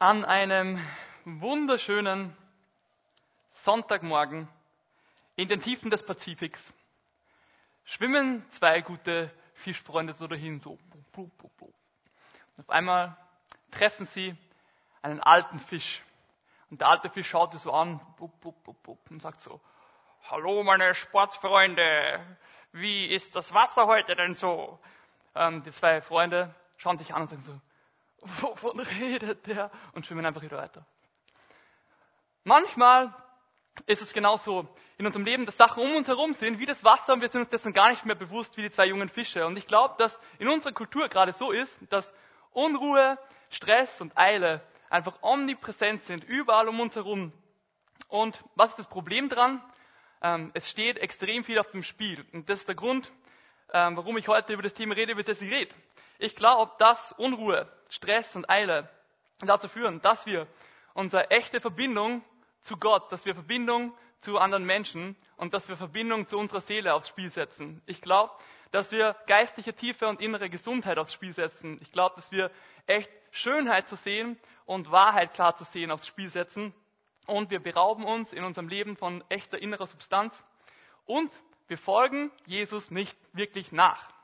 An einem wunderschönen Sonntagmorgen in den Tiefen des Pazifiks schwimmen zwei gute Fischfreunde so dahin. So. Und auf einmal treffen sie einen alten Fisch. Und der alte Fisch schaut sie so an und sagt so, Hallo meine Sportsfreunde, wie ist das Wasser heute denn so? Ähm, die zwei Freunde schauen sich an und sagen so, wovon redet der? Und schwimmen einfach wieder weiter. Manchmal ist es genauso in unserem Leben, dass Sachen um uns herum sind, wie das Wasser, und wir sind uns dessen gar nicht mehr bewusst, wie die zwei jungen Fische. Und ich glaube, dass in unserer Kultur gerade so ist, dass Unruhe, Stress und Eile einfach omnipräsent sind, überall um uns herum. Und was ist das Problem dran? Ähm, es steht extrem viel auf dem Spiel. Und das ist der Grund, ähm, warum ich heute über das Thema rede, über das ich rede. Ich glaube, dass Unruhe, Stress und Eile dazu führen, dass wir unsere echte Verbindung zu Gott, dass wir Verbindung zu anderen Menschen und dass wir Verbindung zu unserer Seele aufs Spiel setzen. Ich glaube, dass wir geistliche Tiefe und innere Gesundheit aufs Spiel setzen. Ich glaube, dass wir echt Schönheit zu sehen und Wahrheit klar zu sehen aufs Spiel setzen. Und wir berauben uns in unserem Leben von echter innerer Substanz. Und wir folgen Jesus nicht wirklich nach.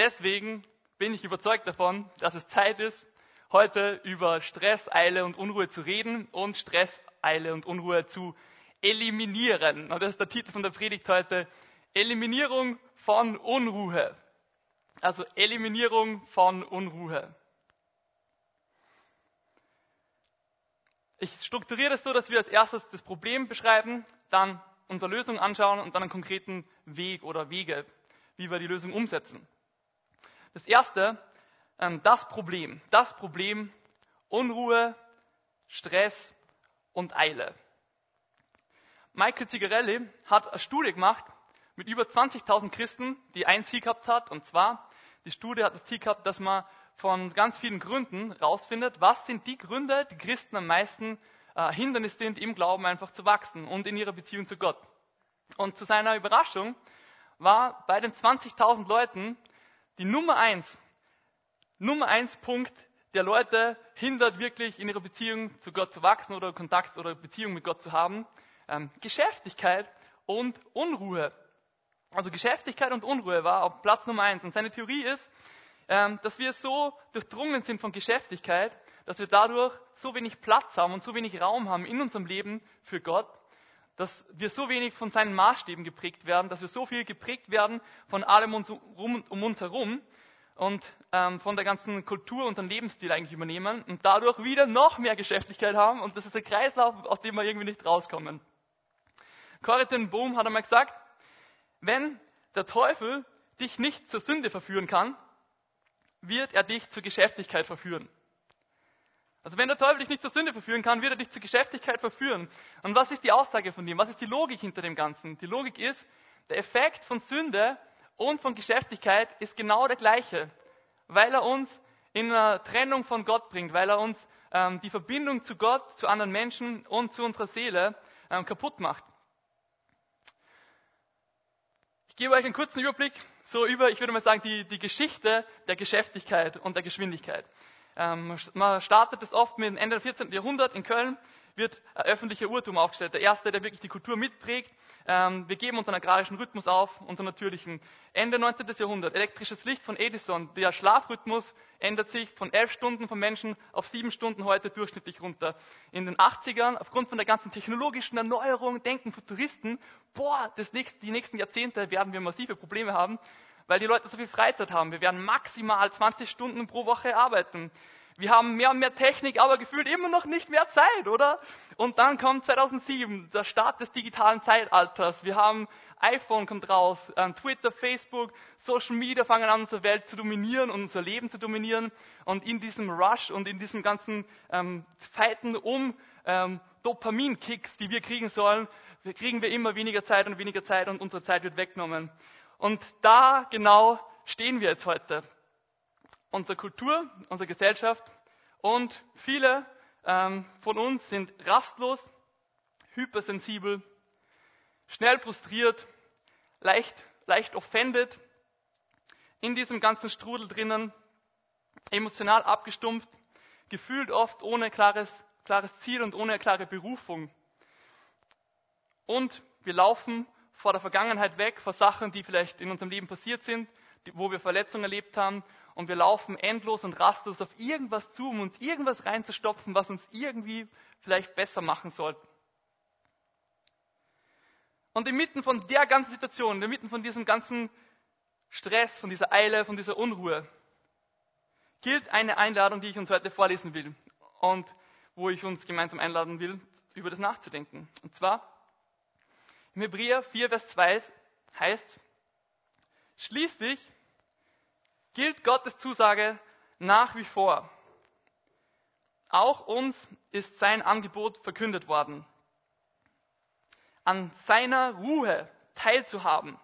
Deswegen bin ich überzeugt davon, dass es Zeit ist, heute über Stress, Eile und Unruhe zu reden und Stress, Eile und Unruhe zu eliminieren. Und das ist der Titel von der Predigt heute. Eliminierung von Unruhe. Also Eliminierung von Unruhe. Ich strukturiere das so, dass wir als erstes das Problem beschreiben, dann unsere Lösung anschauen und dann einen konkreten Weg oder Wege, wie wir die Lösung umsetzen. Das erste, ähm, das Problem. Das Problem Unruhe, Stress und Eile. Michael Zigarelli hat eine Studie gemacht mit über 20.000 Christen, die ein Ziel gehabt hat. Und zwar, die Studie hat das Ziel gehabt, dass man von ganz vielen Gründen rausfindet, was sind die Gründe, die Christen am meisten äh, Hindernis sind, im Glauben einfach zu wachsen und in ihrer Beziehung zu Gott. Und zu seiner Überraschung war bei den 20.000 Leuten die Nummer eins, Nummer eins Punkt, der Leute hindert, wirklich in ihrer Beziehung zu Gott zu wachsen oder Kontakt oder Beziehung mit Gott zu haben, ähm, Geschäftigkeit und Unruhe. Also Geschäftigkeit und Unruhe war auf Platz Nummer eins. Und seine Theorie ist, ähm, dass wir so durchdrungen sind von Geschäftigkeit, dass wir dadurch so wenig Platz haben und so wenig Raum haben in unserem Leben für Gott, dass wir so wenig von seinen Maßstäben geprägt werden, dass wir so viel geprägt werden von allem um uns herum und ähm, von der ganzen Kultur, unseren Lebensstil eigentlich übernehmen und dadurch wieder noch mehr Geschäftigkeit haben und das ist ein Kreislauf, aus dem wir irgendwie nicht rauskommen. Corrie ten Boom hat einmal gesagt, wenn der Teufel dich nicht zur Sünde verführen kann, wird er dich zur Geschäftigkeit verführen. Also wenn der Teufel dich nicht zur Sünde verführen kann, wird er dich zur Geschäftigkeit verführen. Und was ist die Aussage von dem? Was ist die Logik hinter dem Ganzen? Die Logik ist, der Effekt von Sünde und von Geschäftigkeit ist genau der gleiche, weil er uns in einer Trennung von Gott bringt, weil er uns ähm, die Verbindung zu Gott, zu anderen Menschen und zu unserer Seele ähm, kaputt macht. Ich gebe euch einen kurzen Überblick so über, ich würde mal sagen, die, die Geschichte der Geschäftigkeit und der Geschwindigkeit. Ähm, man startet es oft mit Ende des 14. Jahrhundert in Köln, wird ein öffentlicher Urtum aufgestellt. Der erste, der wirklich die Kultur mitprägt. Ähm, wir geben unseren agrarischen Rhythmus auf, unseren natürlichen. Ende 19. Jahrhundert, elektrisches Licht von Edison. Der Schlafrhythmus ändert sich von elf Stunden vom Menschen auf sieben Stunden heute durchschnittlich runter. In den 80ern, aufgrund von der ganzen technologischen Erneuerung, denken Futuristen, boah, das nächste, die nächsten Jahrzehnte werden wir massive Probleme haben weil die Leute so viel Freizeit haben. Wir werden maximal 20 Stunden pro Woche arbeiten. Wir haben mehr und mehr Technik, aber gefühlt immer noch nicht mehr Zeit, oder? Und dann kommt 2007, der Start des digitalen Zeitalters. Wir haben iPhone kommt raus, ähm, Twitter, Facebook, Social Media fangen an, unsere Welt zu dominieren und unser Leben zu dominieren. Und in diesem Rush und in diesem ganzen ähm, Fighten um ähm, Dopaminkicks, die wir kriegen sollen, kriegen wir immer weniger Zeit und weniger Zeit und unsere Zeit wird weggenommen. Und da genau stehen wir jetzt heute. Unsere Kultur, unsere Gesellschaft und viele ähm, von uns sind rastlos, hypersensibel, schnell frustriert, leicht, leicht offended, in diesem ganzen Strudel drinnen, emotional abgestumpft, gefühlt oft ohne klares, klares Ziel und ohne klare Berufung. Und wir laufen vor der Vergangenheit weg, vor Sachen, die vielleicht in unserem Leben passiert sind, wo wir Verletzungen erlebt haben. Und wir laufen endlos und rastlos auf irgendwas zu, um uns irgendwas reinzustopfen, was uns irgendwie vielleicht besser machen soll. Und inmitten von der ganzen Situation, inmitten von diesem ganzen Stress, von dieser Eile, von dieser Unruhe, gilt eine Einladung, die ich uns heute vorlesen will und wo ich uns gemeinsam einladen will, über das nachzudenken. Und zwar im Hebräer 4, Vers 2 heißt, schließlich gilt Gottes Zusage nach wie vor. Auch uns ist sein Angebot verkündet worden. An seiner Ruhe teilzuhaben.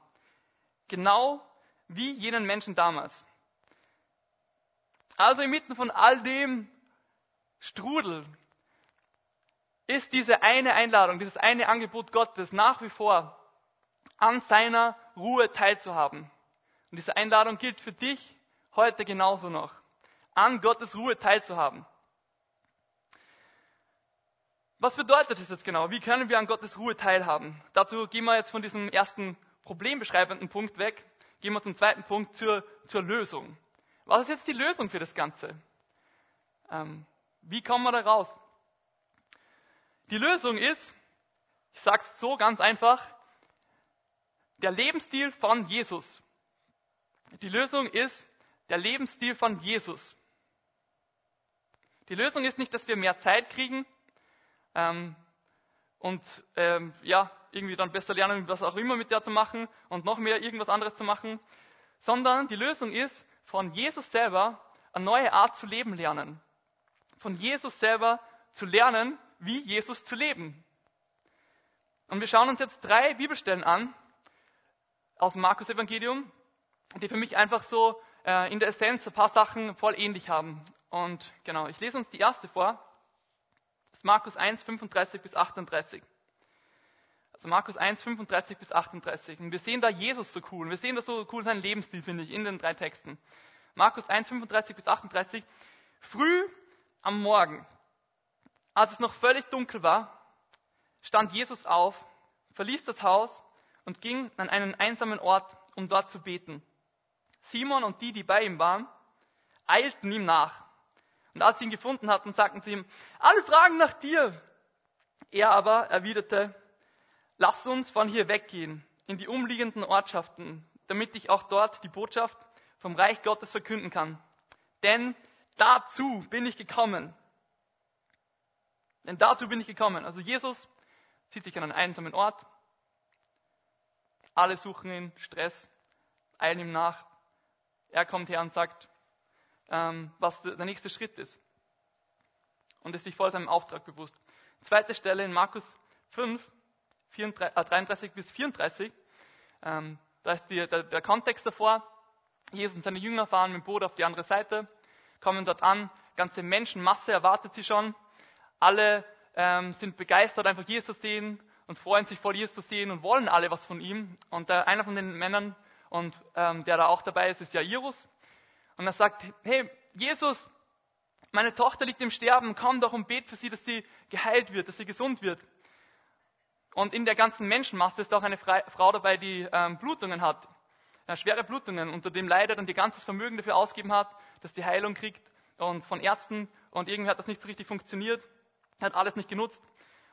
Genau wie jenen Menschen damals. Also inmitten von all dem Strudel ist diese eine Einladung, dieses eine Angebot Gottes nach wie vor an seiner Ruhe teilzuhaben. Und diese Einladung gilt für dich heute genauso noch, an Gottes Ruhe teilzuhaben. Was bedeutet das jetzt genau? Wie können wir an Gottes Ruhe teilhaben? Dazu gehen wir jetzt von diesem ersten problembeschreibenden Punkt weg, gehen wir zum zweiten Punkt zur, zur Lösung. Was ist jetzt die Lösung für das Ganze? Ähm, wie kommen wir da raus? Die Lösung ist, ich sage es so ganz einfach, der Lebensstil von Jesus. Die Lösung ist der Lebensstil von Jesus. Die Lösung ist nicht, dass wir mehr Zeit kriegen ähm, und ähm, ja, irgendwie dann besser lernen, was auch immer mit der zu machen und noch mehr irgendwas anderes zu machen, sondern die Lösung ist, von Jesus selber eine neue Art zu leben lernen. Von Jesus selber zu lernen, wie Jesus zu leben. Und wir schauen uns jetzt drei Bibelstellen an aus dem Markus Evangelium, die für mich einfach so äh, in der Essenz ein paar Sachen voll ähnlich haben. Und genau, ich lese uns die erste vor. Das ist Markus 1, 35 bis 38. Also Markus 1, 35 bis 38. Und wir sehen da Jesus so cool. Wir sehen da so cool seinen Lebensstil, finde ich, in den drei Texten. Markus 1, 35 bis 38. Früh am Morgen als es noch völlig dunkel war, stand Jesus auf, verließ das Haus und ging an einen einsamen Ort, um dort zu beten. Simon und die, die bei ihm waren, eilten ihm nach. Und als sie ihn gefunden hatten, sagten sie ihm, alle fragen nach dir. Er aber erwiderte, lass uns von hier weggehen in die umliegenden Ortschaften, damit ich auch dort die Botschaft vom Reich Gottes verkünden kann. Denn dazu bin ich gekommen. Denn dazu bin ich gekommen. Also Jesus zieht sich an einen einsamen Ort. Alle suchen ihn, Stress, eilen ihm nach. Er kommt her und sagt, ähm, was der nächste Schritt ist. Und ist sich voll seinem Auftrag bewusst. Zweite Stelle in Markus 5, 34, äh, 33 bis 34. Ähm, da ist die, der, der Kontext davor. Jesus und seine Jünger fahren mit dem Boot auf die andere Seite, kommen dort an, ganze Menschenmasse erwartet sie schon. Alle ähm, sind begeistert, einfach Jesus zu sehen und freuen sich voll Jesus zu sehen und wollen alle was von ihm. Und äh, einer von den Männern, und ähm, der da auch dabei ist, ist Jairus. Und er sagt, hey, Jesus, meine Tochter liegt im Sterben, komm doch und bet für sie, dass sie geheilt wird, dass sie gesund wird. Und in der ganzen Menschenmasse ist auch eine Frau dabei, die ähm, Blutungen hat, äh, schwere Blutungen, unter dem leidet und ihr ganzes Vermögen dafür ausgeben hat, dass die Heilung kriegt und von Ärzten und irgendwie hat das nicht so richtig funktioniert hat alles nicht genutzt.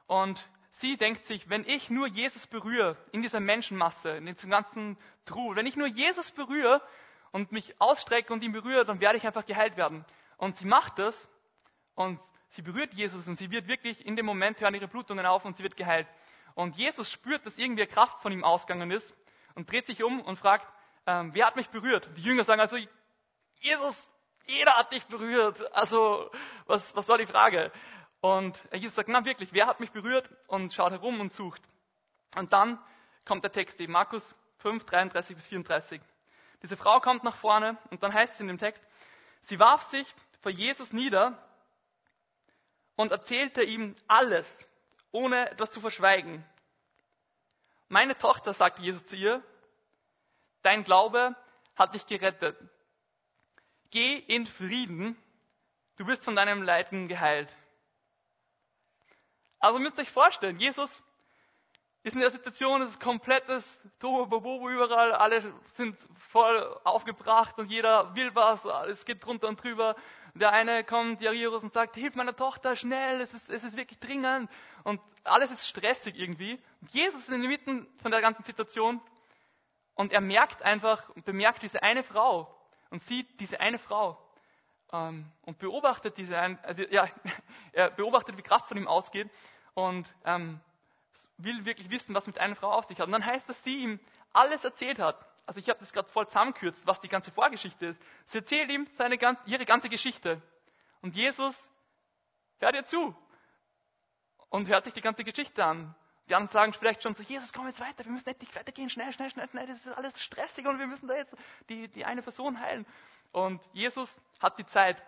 Und sie denkt sich, wenn ich nur Jesus berühre in dieser Menschenmasse, in diesem ganzen Trubel, wenn ich nur Jesus berühre und mich ausstrecke und ihn berühre, dann werde ich einfach geheilt werden. Und sie macht das und sie berührt Jesus und sie wird wirklich in dem Moment hören ihre Blutungen auf und sie wird geheilt. Und Jesus spürt, dass irgendwie Kraft von ihm ausgegangen ist und dreht sich um und fragt, ähm, wer hat mich berührt? Die Jünger sagen also, Jesus, jeder hat dich berührt. Also, was, was soll die Frage? Und Jesus sagt, na wirklich, wer hat mich berührt? Und schaut herum und sucht. Und dann kommt der Text, eben Markus 5, 33 bis 34. Diese Frau kommt nach vorne und dann heißt es in dem Text, sie warf sich vor Jesus nieder und erzählte ihm alles, ohne etwas zu verschweigen. Meine Tochter, sagt Jesus zu ihr, dein Glaube hat dich gerettet. Geh in Frieden du bist von deinem Leiden geheilt. Also müsst ihr euch vorstellen, Jesus ist in der Situation, es ist komplettes Tohuwabohu überall, alle sind voll aufgebracht und jeder will was, es geht drunter und drüber. Der eine kommt, Jairus, und sagt, hilf meiner Tochter schnell, es ist, es ist wirklich dringend. Und alles ist stressig irgendwie. Und Jesus ist in der Mitte von der ganzen Situation und er merkt einfach und bemerkt diese eine Frau und sieht diese eine Frau ähm, und beobachtet diese, also, ja, er beobachtet, wie Kraft von ihm ausgeht und ähm, will wirklich wissen, was mit einer Frau auf sich hat. Und dann heißt, dass sie ihm alles erzählt hat. Also ich habe das gerade voll zusammengekürzt, was die ganze Vorgeschichte ist. Sie erzählt ihm seine, ihre ganze Geschichte. Und Jesus hört ihr zu und hört sich die ganze Geschichte an. Die anderen sagen vielleicht schon so, Jesus, komm jetzt weiter, wir müssen endlich weitergehen, schnell, schnell, schnell, schnell, das ist alles stressig und wir müssen da jetzt die, die eine Person heilen. Und Jesus hat die Zeit,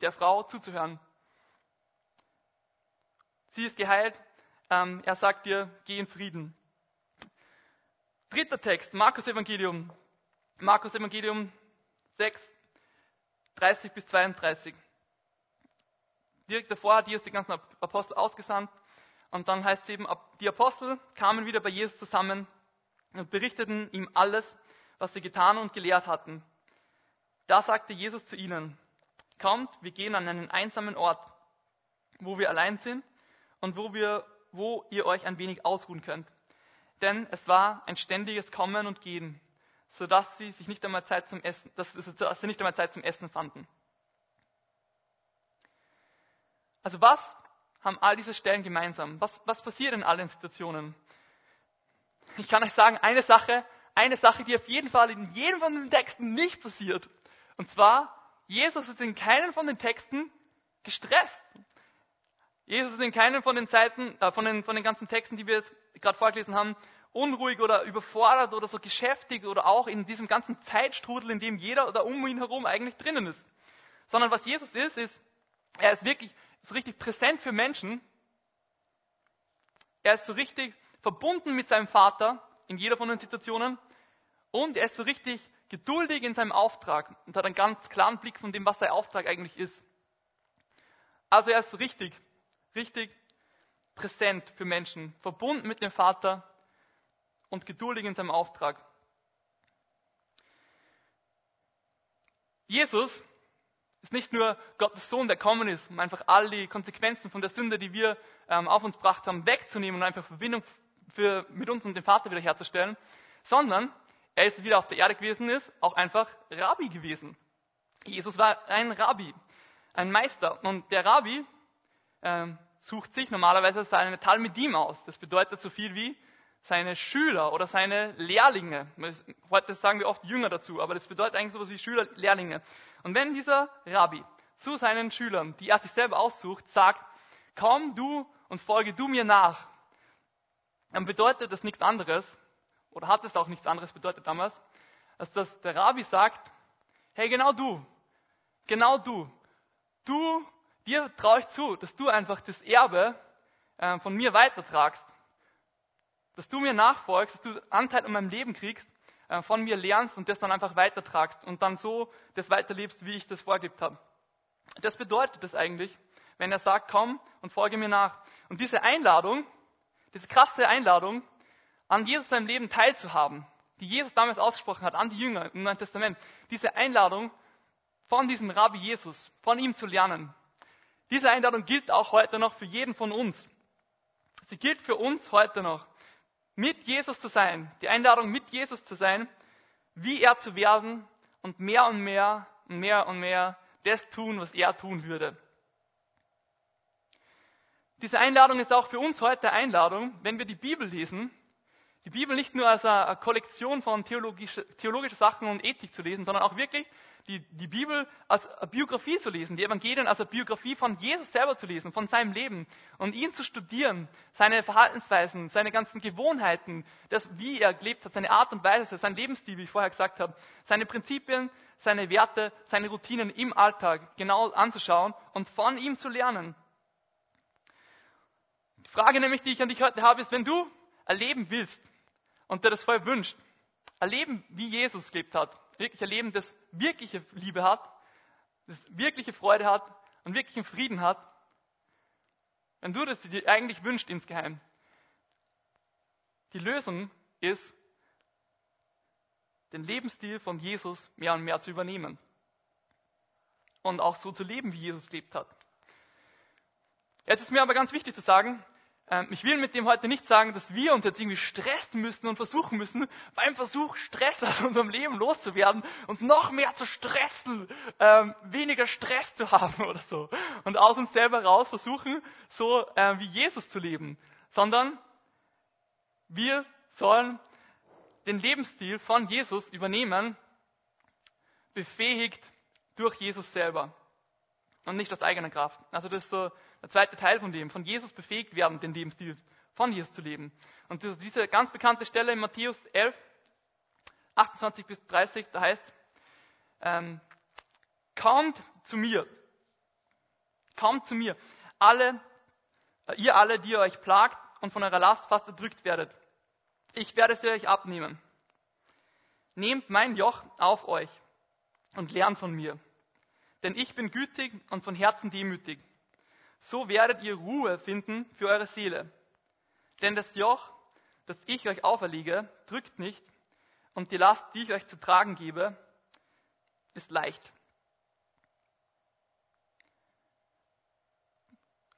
der Frau zuzuhören. Sie ist geheilt, ähm, er sagt dir, geh in Frieden. Dritter Text, Markus Evangelium. Markus Evangelium 6, 30 bis 32. Direkt davor hat Jesus die ganzen Apostel ausgesandt. Und dann heißt es eben, die Apostel kamen wieder bei Jesus zusammen und berichteten ihm alles, was sie getan und gelehrt hatten. Da sagte Jesus zu ihnen, kommt, wir gehen an einen einsamen Ort, wo wir allein sind und wo wir wo ihr euch ein wenig ausruhen könnt. Denn es war ein ständiges Kommen und Gehen, sodass sie sich nicht einmal Zeit zum Essen, dass, sie nicht einmal Zeit zum Essen fanden. Also was haben all diese Stellen gemeinsam? Was, was passiert in allen Situationen? Ich kann euch sagen, eine Sache, eine Sache, die auf jeden Fall in jedem von den Texten nicht passiert. Und zwar, Jesus ist in keinem von den Texten gestresst. Jesus ist in keinem von den Seiten, äh, von, den, von den ganzen Texten, die wir jetzt gerade vorgelesen haben, unruhig oder überfordert oder so geschäftig oder auch in diesem ganzen Zeitstrudel, in dem jeder oder um ihn herum eigentlich drinnen ist. Sondern was Jesus ist, ist, er ist wirklich so richtig präsent für Menschen. Er ist so richtig verbunden mit seinem Vater in jeder von den Situationen und er ist so richtig geduldig in seinem Auftrag und hat einen ganz klaren Blick von dem, was sein Auftrag eigentlich ist. Also er ist so richtig richtig präsent für Menschen, verbunden mit dem Vater und geduldig in seinem Auftrag. Jesus ist nicht nur Gottes Sohn, der kommen ist, um einfach all die Konsequenzen von der Sünde, die wir ähm, auf uns gebracht haben, wegzunehmen und einfach Verbindung für, mit uns und dem Vater wiederherzustellen, sondern er ist wieder auf der Erde gewesen, ist auch einfach Rabbi gewesen. Jesus war ein Rabbi, ein Meister. Und der Rabbi ähm, sucht sich normalerweise seine Talmidim aus. Das bedeutet so viel wie seine Schüler oder seine Lehrlinge. Heute sagen wir oft Jünger dazu, aber das bedeutet eigentlich sowas wie Schüler, Lehrlinge. Und wenn dieser Rabbi zu seinen Schülern, die er sich selber aussucht, sagt, komm du und folge du mir nach, dann bedeutet das nichts anderes, oder hat es auch nichts anderes bedeutet damals, als dass der Rabbi sagt, hey genau du, genau du, du dir traue ich zu, dass du einfach das Erbe äh, von mir weitertragst. Dass du mir nachfolgst, dass du Anteil an meinem Leben kriegst, äh, von mir lernst und das dann einfach weitertragst und dann so das weiterlebst, wie ich das vorgelebt habe. Das bedeutet das eigentlich, wenn er sagt, komm und folge mir nach. Und diese Einladung, diese krasse Einladung, an Jesus seinem Leben teilzuhaben, die Jesus damals ausgesprochen hat, an die Jünger im Neuen Testament, diese Einladung von diesem Rabbi Jesus, von ihm zu lernen, diese Einladung gilt auch heute noch für jeden von uns. Sie gilt für uns heute noch. Mit Jesus zu sein, die Einladung mit Jesus zu sein, wie er zu werden und mehr und mehr und mehr und mehr das tun, was er tun würde. Diese Einladung ist auch für uns heute Einladung, wenn wir die Bibel lesen, die Bibel nicht nur als eine Kollektion von theologische, theologische Sachen und Ethik zu lesen, sondern auch wirklich die, die Bibel als Biografie zu lesen, die Evangelien als Biografie von Jesus selber zu lesen, von seinem Leben und ihn zu studieren, seine Verhaltensweisen, seine ganzen Gewohnheiten, das, wie er gelebt hat, seine Art und Weise, sein Lebensstil, wie ich vorher gesagt habe, seine Prinzipien, seine Werte, seine Routinen im Alltag genau anzuschauen und von ihm zu lernen. Die Frage nämlich, die ich an dich heute habe, ist, wenn du erleben willst und dir das voll wünscht, erleben, wie Jesus gelebt hat, wirklich erleben, das wirkliche Liebe hat, das wirkliche Freude hat und wirklichen Frieden hat, wenn du das dir eigentlich wünschst insgeheim, die Lösung ist, den Lebensstil von Jesus mehr und mehr zu übernehmen. Und auch so zu leben, wie Jesus gelebt hat. Jetzt ist mir aber ganz wichtig zu sagen, ich will mit dem heute nicht sagen, dass wir uns jetzt irgendwie stressen müssen und versuchen müssen, beim Versuch, Stress aus unserem Leben loszuwerden, uns noch mehr zu stressen, ähm, weniger Stress zu haben oder so. Und aus uns selber raus versuchen, so äh, wie Jesus zu leben. Sondern wir sollen den Lebensstil von Jesus übernehmen, befähigt durch Jesus selber und nicht aus eigener Kraft. Also das ist so der zweite Teil von dem, von Jesus befähigt werden, den Lebensstil von Jesus zu leben. Und diese ganz bekannte Stelle in Matthäus 11, 28 bis 30, da heißt ähm, kommt zu mir, kommt zu mir, alle, äh, ihr alle, die ihr euch plagt und von eurer Last fast erdrückt werdet. Ich werde sie euch abnehmen. Nehmt mein Joch auf euch und lernt von mir, denn ich bin gütig und von Herzen demütig so werdet ihr Ruhe finden für eure Seele. Denn das Joch, das ich euch auferlege, drückt nicht, und die Last, die ich euch zu tragen gebe, ist leicht.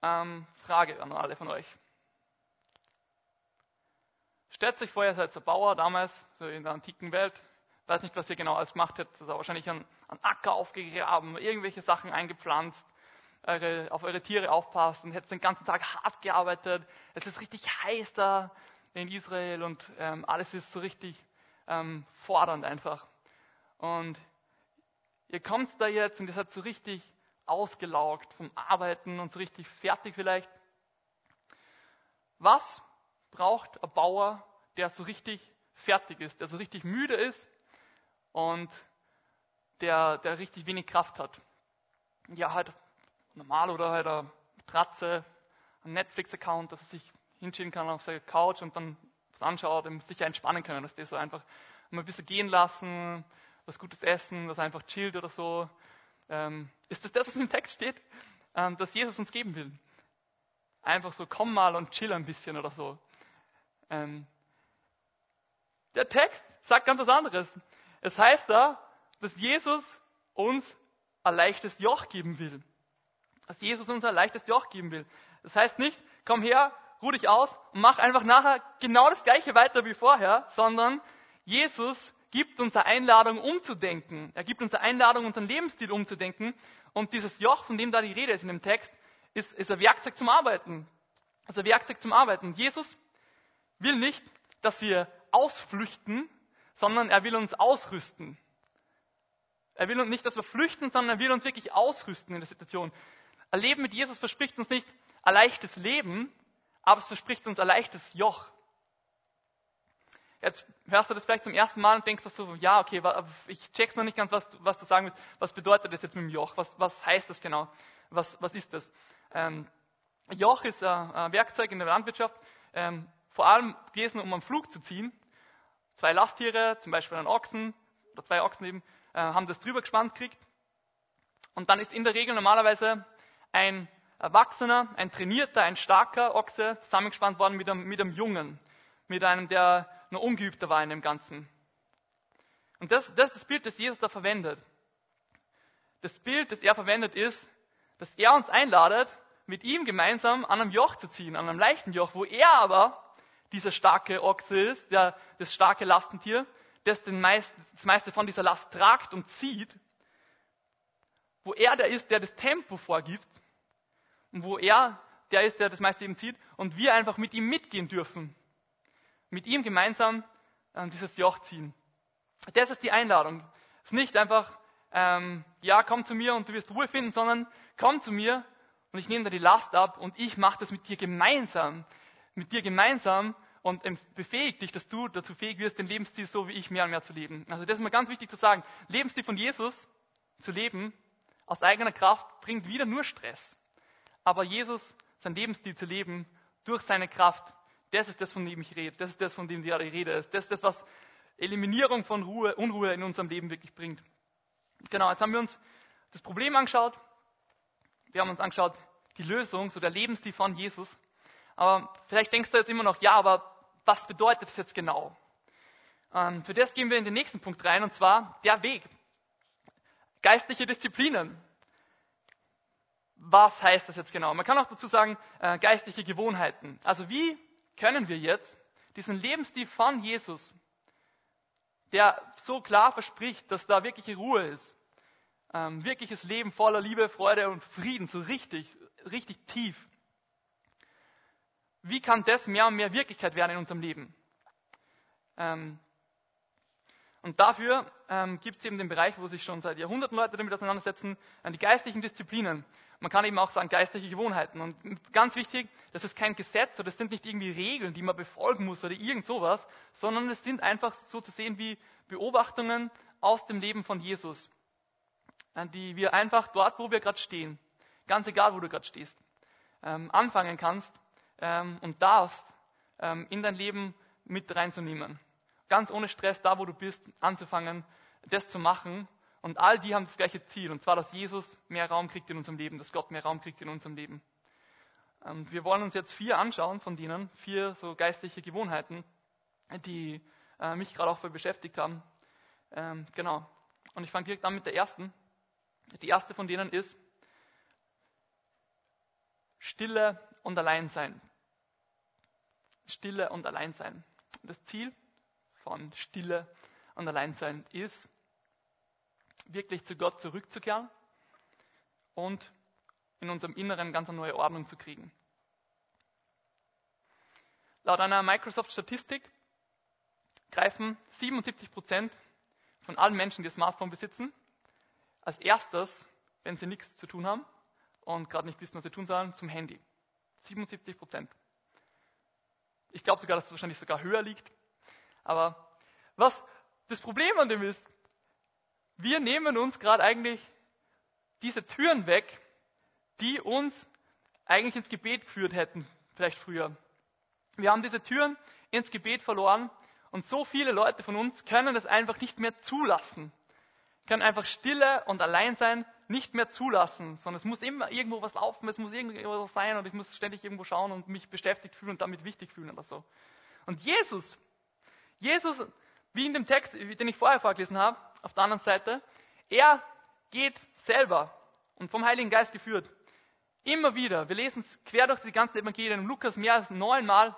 Ähm, Frage an alle von euch. Stellt euch vor, ihr seid so Bauer damals, so in der antiken Welt. Weiß nicht, was ihr genau alles gemacht habt. Also wahrscheinlich einen, einen Acker aufgegraben, irgendwelche Sachen eingepflanzt, eure, auf eure Tiere aufpasst und hättet den ganzen Tag hart gearbeitet. Es ist richtig heiß da in Israel und ähm, alles ist so richtig ähm, fordernd einfach. Und ihr kommt da jetzt und ihr seid so richtig ausgelaugt vom Arbeiten und so richtig fertig vielleicht. Was braucht ein Bauer, der so richtig fertig ist, der so richtig müde ist und der, der richtig wenig Kraft hat? Ja, halt normal oder halt eine Tratze, ein Netflix-Account, dass er sich hinschieben kann auf seine Couch und dann was anschaut und sicher entspannen können, dass die so einfach mal ein bisschen gehen lassen, was Gutes essen, dass einfach chillt oder so. Ähm, ist das das, was im Text steht? Ähm, dass Jesus uns geben will. Einfach so, komm mal und chill ein bisschen oder so. Ähm, der Text sagt ganz was anderes. Es heißt da, dass Jesus uns ein leichtes Joch geben will dass Jesus uns ein leichtes Joch geben will. Das heißt nicht, komm her, ruh dich aus und mach einfach nachher genau das gleiche weiter wie vorher, sondern Jesus gibt uns eine Einladung umzudenken. Er gibt uns eine Einladung, unseren Lebensstil umzudenken. Und dieses Joch, von dem da die Rede ist in dem Text, ist, ist ein Werkzeug zum Arbeiten. Also ein Werkzeug zum Arbeiten. Jesus will nicht, dass wir ausflüchten, sondern er will uns ausrüsten. Er will uns nicht, dass wir flüchten, sondern er will uns wirklich ausrüsten in der Situation. Ein Leben mit Jesus verspricht uns nicht ein leichtes Leben, aber es verspricht uns ein leichtes Joch. Jetzt hörst du das vielleicht zum ersten Mal und denkst so, ja, okay, ich check's noch nicht ganz, was, was du sagen willst. Was bedeutet das jetzt mit dem Joch? Was, was heißt das genau? Was, was ist das? Ähm, Joch ist ein, ein, Werkzeug in der Landwirtschaft, ähm, vor allem gewesen, um einen Flug zu ziehen. Zwei Lasttiere, zum Beispiel einen Ochsen oder zwei Ochsen eben, äh, haben das drüber gespannt gekriegt. Und dann ist in der Regel normalerweise ein Erwachsener, ein trainierter, ein starker Ochse zusammengespannt worden mit einem, mit einem Jungen, mit einem, der noch ungeübter war in dem Ganzen. Und das, das ist das Bild, das Jesus da verwendet. Das Bild, das er verwendet, ist, dass er uns einladet, mit ihm gemeinsam an einem Joch zu ziehen, an einem leichten Joch, wo er aber dieser starke Ochse ist, der, das starke Lastentier, das den meist, das meiste von dieser Last tragt und zieht wo er der ist, der das Tempo vorgibt und wo er der ist, der das meiste eben zieht und wir einfach mit ihm mitgehen dürfen. Mit ihm gemeinsam ähm, dieses Joch ziehen. Das ist die Einladung. Es ist nicht einfach, ähm, ja, komm zu mir und du wirst Ruhe finden, sondern komm zu mir und ich nehme dir die Last ab und ich mache das mit dir gemeinsam. Mit dir gemeinsam und befähigt dich, dass du dazu fähig wirst, den Lebensstil so wie ich mehr und mehr zu leben. Also das ist mir ganz wichtig zu sagen. Lebensstil von Jesus zu leben aus eigener Kraft bringt wieder nur Stress. Aber Jesus, sein Lebensstil zu leben, durch seine Kraft, das ist das, von dem ich rede. Das ist das, von dem die Rede ist. Das ist das, was Eliminierung von Ruhe, Unruhe in unserem Leben wirklich bringt. Genau, jetzt haben wir uns das Problem angeschaut, wir haben uns angeschaut, die Lösung, so der Lebensstil von Jesus. Aber vielleicht denkst du jetzt immer noch, ja, aber was bedeutet das jetzt genau? Ähm, für das gehen wir in den nächsten Punkt rein, und zwar der Weg. Geistliche Disziplinen. Was heißt das jetzt genau? Man kann auch dazu sagen, äh, geistliche Gewohnheiten. Also wie können wir jetzt diesen Lebensstil von Jesus, der so klar verspricht, dass da wirkliche Ruhe ist, ähm, wirkliches Leben voller Liebe, Freude und Frieden, so richtig, richtig tief. Wie kann das mehr und mehr Wirklichkeit werden in unserem Leben? Ähm, und dafür ähm, gibt es eben den Bereich, wo sich schon seit Jahrhunderten Leute damit auseinandersetzen, an die geistlichen Disziplinen. Man kann eben auch sagen geistliche Gewohnheiten. Und ganz wichtig, das ist kein Gesetz oder das sind nicht irgendwie Regeln, die man befolgen muss oder irgend sowas, sondern es sind einfach so zu sehen wie Beobachtungen aus dem Leben von Jesus, äh, die wir einfach dort, wo wir gerade stehen, ganz egal, wo du gerade stehst, ähm, anfangen kannst ähm, und darfst, ähm, in dein Leben mit reinzunehmen ganz ohne Stress, da wo du bist, anzufangen, das zu machen. Und all die haben das gleiche Ziel, und zwar, dass Jesus mehr Raum kriegt in unserem Leben, dass Gott mehr Raum kriegt in unserem Leben. Ähm, wir wollen uns jetzt vier anschauen von denen, vier so geistliche Gewohnheiten, die äh, mich gerade auch voll beschäftigt haben. Ähm, genau. Und ich fange direkt an mit der ersten. Die erste von denen ist Stille und Alleinsein. Stille und Alleinsein. Das Ziel von Stille und Alleinsein ist, wirklich zu Gott zurückzukehren und in unserem Inneren ganz eine neue Ordnung zu kriegen. Laut einer Microsoft-Statistik greifen 77 Prozent von allen Menschen, die ein Smartphone besitzen, als erstes, wenn sie nichts zu tun haben und gerade nicht wissen, was sie tun sollen, zum Handy. 77 Prozent. Ich glaube sogar, dass es wahrscheinlich sogar höher liegt. Aber was das Problem an dem ist, wir nehmen uns gerade eigentlich diese Türen weg, die uns eigentlich ins Gebet geführt hätten, vielleicht früher. Wir haben diese Türen ins Gebet verloren und so viele Leute von uns können das einfach nicht mehr zulassen. Können einfach Stille und Alleinsein nicht mehr zulassen, sondern es muss immer irgendwo was laufen, es muss irgendwo was sein und ich muss ständig irgendwo schauen und mich beschäftigt fühlen und damit wichtig fühlen oder so. Und Jesus Jesus, wie in dem Text, den ich vorher vorgelesen habe, auf der anderen Seite, er geht selber und vom Heiligen Geist geführt. Immer wieder, wir lesen es quer durch die ganzen Evangelien, Lukas mehr als neunmal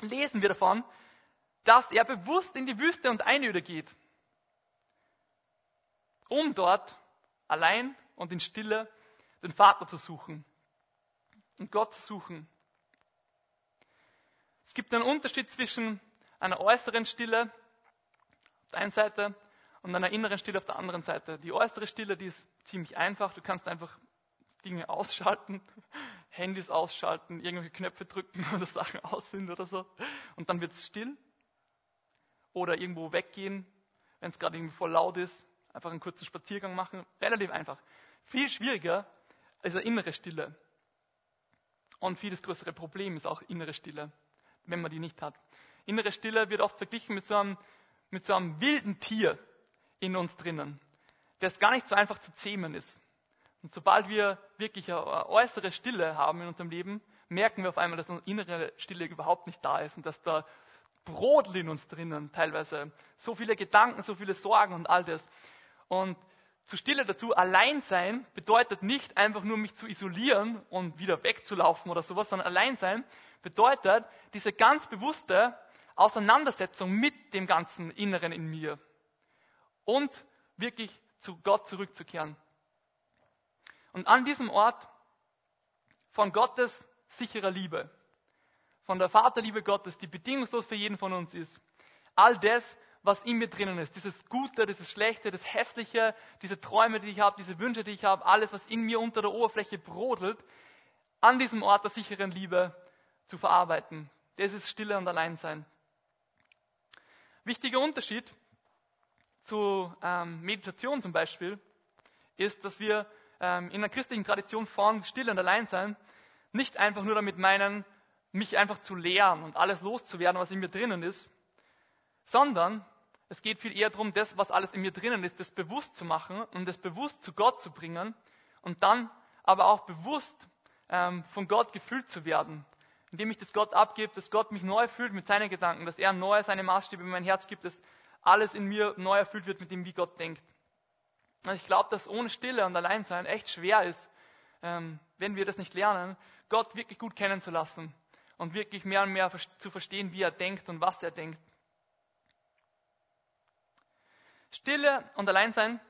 lesen wir davon, dass er bewusst in die Wüste und Einöde geht, um dort allein und in Stille den Vater zu suchen und Gott zu suchen. Es gibt einen Unterschied zwischen einer äußeren Stille auf der einen Seite und einer inneren Stille auf der anderen Seite. Die äußere Stille, die ist ziemlich einfach. Du kannst einfach Dinge ausschalten, Handys ausschalten, irgendwelche Knöpfe drücken oder Sachen aus sind oder so. Und dann wird es still. Oder irgendwo weggehen, wenn es gerade irgendwie voll laut ist. Einfach einen kurzen Spaziergang machen. Relativ einfach. Viel schwieriger ist eine innere Stille. Und viel das größere Problem ist auch innere Stille, wenn man die nicht hat. Innere Stille wird oft verglichen mit so einem, mit so einem wilden Tier in uns drinnen, das gar nicht so einfach zu zähmen ist. Und sobald wir wirklich eine äußere Stille haben in unserem Leben, merken wir auf einmal, dass unsere innere Stille überhaupt nicht da ist und dass da brodelt in uns drinnen teilweise. So viele Gedanken, so viele Sorgen und all das. Und zu Stille dazu, allein sein bedeutet nicht einfach nur mich zu isolieren und wieder wegzulaufen oder sowas, sondern allein sein bedeutet diese ganz bewusste Auseinandersetzung mit dem ganzen Inneren in mir und wirklich zu Gott zurückzukehren. Und an diesem Ort von Gottes sicherer Liebe, von der Vaterliebe Gottes, die bedingungslos für jeden von uns ist, all das, was in mir drinnen ist, dieses Gute, dieses Schlechte, das Hässliche, diese Träume, die ich habe, diese Wünsche, die ich habe, alles, was in mir unter der Oberfläche brodelt, an diesem Ort der sicheren Liebe zu verarbeiten. Das ist Stille und Alleinsein. Wichtiger Unterschied zu ähm, Meditation zum Beispiel ist, dass wir ähm, in der christlichen Tradition von Still und Alleinsein nicht einfach nur damit meinen, mich einfach zu leeren und alles loszuwerden, was in mir drinnen ist, sondern Es geht viel eher darum, das, was alles in mir drinnen ist, das bewusst zu machen und das bewusst zu Gott zu bringen und dann aber auch bewusst ähm, von Gott gefüllt zu werden. Indem ich das Gott abgebe, dass Gott mich neu fühlt mit seinen Gedanken, dass er neu seine Maßstäbe in mein Herz gibt, dass alles in mir neu erfüllt wird mit dem, wie Gott denkt. Und ich glaube, dass ohne Stille und Alleinsein echt schwer ist, ähm, wenn wir das nicht lernen, Gott wirklich gut kennenzulassen und wirklich mehr und mehr zu verstehen, wie er denkt und was er denkt. Stille und Alleinsein,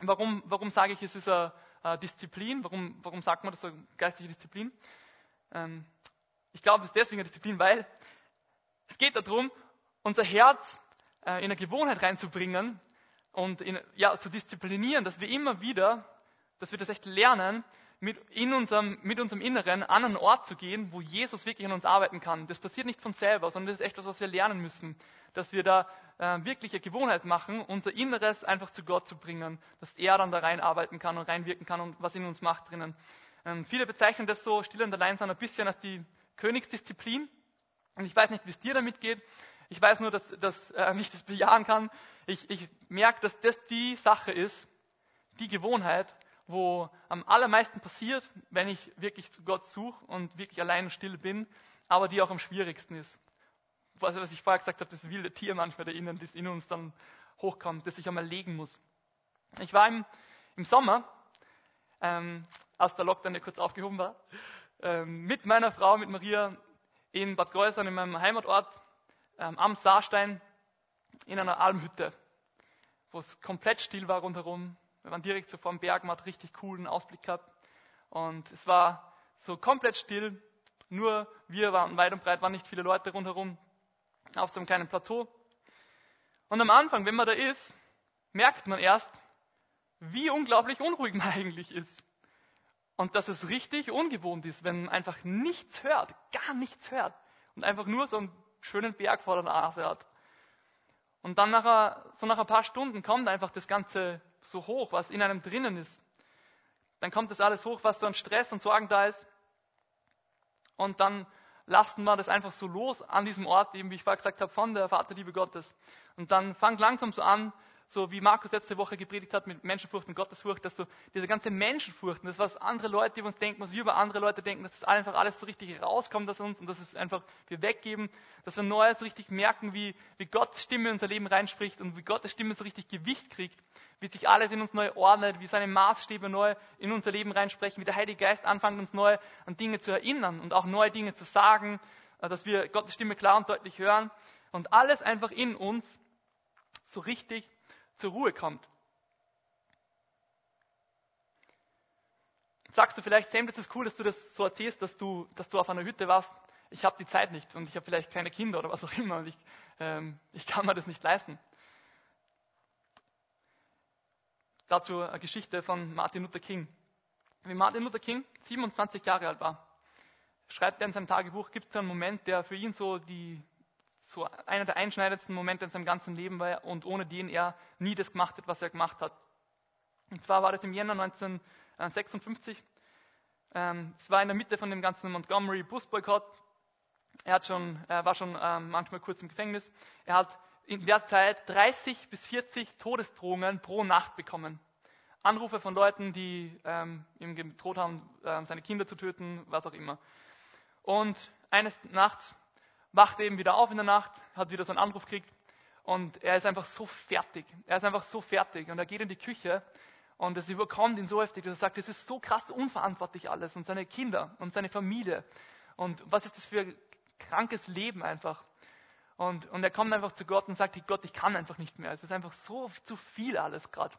warum, warum sage ich, es ist eine, eine Disziplin? Warum, warum sagt man das so, geistige Disziplin? Ähm, ich glaube, es ist deswegen eine Disziplin, weil es geht darum, unser Herz äh, in eine Gewohnheit reinzubringen und in, ja, zu disziplinieren, dass wir immer wieder, dass wir das echt lernen, mit, in unserem, mit unserem Inneren an einen Ort zu gehen, wo Jesus wirklich an uns arbeiten kann. Das passiert nicht von selber, sondern das ist echt was, was wir lernen müssen. Dass wir da äh, wirklich eine Gewohnheit machen, unser Inneres einfach zu Gott zu bringen, dass er dann da reinarbeiten kann und reinwirken kann und was in uns macht drinnen. Ähm, viele bezeichnen das so, still und allein sein, ein bisschen als die Königsdisziplin. Und ich weiß nicht, wie es dir damit geht. Ich weiß nur, dass, dass äh, ich das bejahen kann. Ich, ich merke, dass das die Sache ist, die Gewohnheit, wo am allermeisten passiert, wenn ich wirklich Gott suche und wirklich allein und still bin, aber die auch am schwierigsten ist. Also, was ich vorher gesagt habe, das wilde Tier manchmal, der innen, das in uns dann hochkommt, das ich einmal legen muss. Ich war im, im Sommer, ähm, als der Lockdown ja kurz aufgehoben war, mit meiner Frau, mit Maria, in Bad Gäusern, in meinem Heimatort, ähm, am Saarstein, in einer Almhütte, wo es komplett still war rundherum, wir waren direkt so vor dem Berg, man hat richtig coolen Ausblick gehabt. Und es war so komplett still. Nur wir waren weit und breit, waren nicht viele Leute rundherum auf so einem kleinen Plateau. Und am Anfang, wenn man da ist, merkt man erst, wie unglaublich unruhig man eigentlich ist. Und dass es richtig ungewohnt ist, wenn man einfach nichts hört, gar nichts hört und einfach nur so einen schönen Berg vor der Nase hat. Und dann nach, so nach ein paar Stunden kommt einfach das ganze so hoch, was in einem drinnen ist. Dann kommt das alles hoch, was so an Stress und Sorgen da ist. Und dann lassen wir das einfach so los an diesem Ort, eben wie ich vorher gesagt habe, von der Vaterliebe Gottes. Und dann fangt langsam so an, so wie Markus letzte Woche gepredigt hat mit Menschenfurcht und Gottesfurcht, dass so diese ganze Menschenfurcht, das was andere Leute über uns denken, was wir über andere Leute denken, dass das einfach alles so richtig rauskommt aus uns und dass es einfach wir weggeben, dass wir neu so richtig merken, wie, wie Gottes Stimme in unser Leben reinspricht und wie Gottes Stimme so richtig Gewicht kriegt, wie sich alles in uns neu ordnet, wie seine Maßstäbe neu in unser Leben reinsprechen, wie der Heilige Geist anfängt, uns neu an Dinge zu erinnern und auch neue Dinge zu sagen, äh, dass wir Gottes Stimme klar und deutlich hören und alles einfach in uns so richtig zur Ruhe kommt. Sagst du vielleicht, Sam, das ist cool, dass du das so erzählst, dass du, dass du auf einer Hütte warst. Ich habe die Zeit nicht und ich habe vielleicht keine Kinder oder was auch immer und ich, ähm, ich kann mir das nicht leisten. Dazu eine Geschichte von Martin Luther King. Wie Martin Luther King 27 Jahre alt war, schreibt er in seinem Tagebuch, gibt es einen Moment, der für ihn so die so einer der einschneidendsten Momente in seinem ganzen Leben war und ohne den er nie das gemacht hat, was er gemacht hat. Und zwar war das im Jänner 1956. Ähm, es war in der Mitte von dem ganzen Montgomery Busboykott. Er, hat schon, er war schon ähm, manchmal kurz im Gefängnis. Er hat in der Zeit 30 bis 40 Todesdrohungen pro Nacht bekommen. Anrufe von Leuten, die ähm, ihm gedroht haben, äh, seine Kinder zu töten, was auch immer. Und eines Nachts wacht eben wieder auf in der Nacht, hat wieder so einen Anruf gekriegt und er ist einfach so fertig. Er ist einfach so fertig und er geht in die Küche und es überkommt ihn so heftig, dass er sagt, es ist so krass unverantwortlich alles und seine Kinder und seine Familie und was ist das für ein krankes Leben einfach. Und, und er kommt einfach zu Gott und sagt, Gott, ich kann einfach nicht mehr. Es ist einfach so zu viel alles gerade.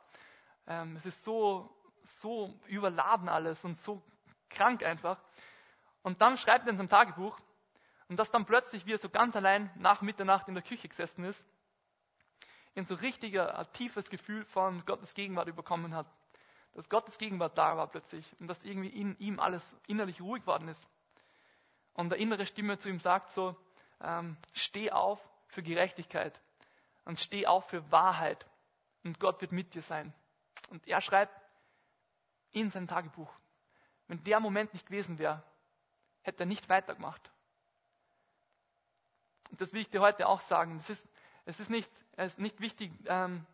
Ähm, es ist so, so überladen alles und so krank einfach. Und dann schreibt er in seinem Tagebuch, und dass dann plötzlich, wie er so ganz allein nach Mitternacht in der Küche gesessen ist, in so richtiger, ein tiefes Gefühl von Gottes Gegenwart überkommen hat. Dass Gottes Gegenwart da war plötzlich und dass irgendwie in ihm alles innerlich ruhig worden ist. Und der innere Stimme zu ihm sagt so, ähm, steh auf für Gerechtigkeit und steh auf für Wahrheit und Gott wird mit dir sein. Und er schreibt in seinem Tagebuch, wenn der Moment nicht gewesen wäre, hätte er nicht weitergemacht. Das will ich dir heute auch sagen. Das ist, Es ist nicht, es ist nicht wichtig, ähm,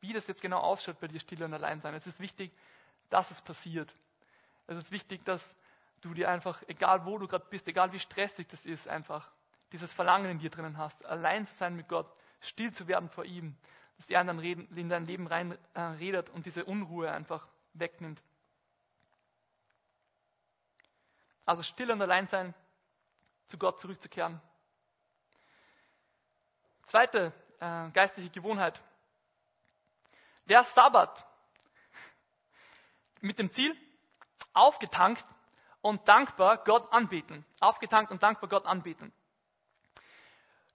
wie das jetzt genau ausschaut bei dir, still und allein sein. Es ist wichtig, dass es passiert. Es ist wichtig, dass du dir einfach, egal wo du gerade bist, egal wie stressig das ist, einfach dieses Verlangen in dir drinnen hast, allein zu sein mit Gott, still zu werden vor ihm, dass er in dein, Reden, in dein Leben rein äh, und diese Unruhe einfach wegnimmt. Also still und allein sein, zu Gott zurückzukehren. Zweite äh, geistliche Gewohnheit. Der Sabbat mit dem Ziel, aufgetankt und dankbar Gott anbeten. Aufgetankt und dankbar Gott anbeten.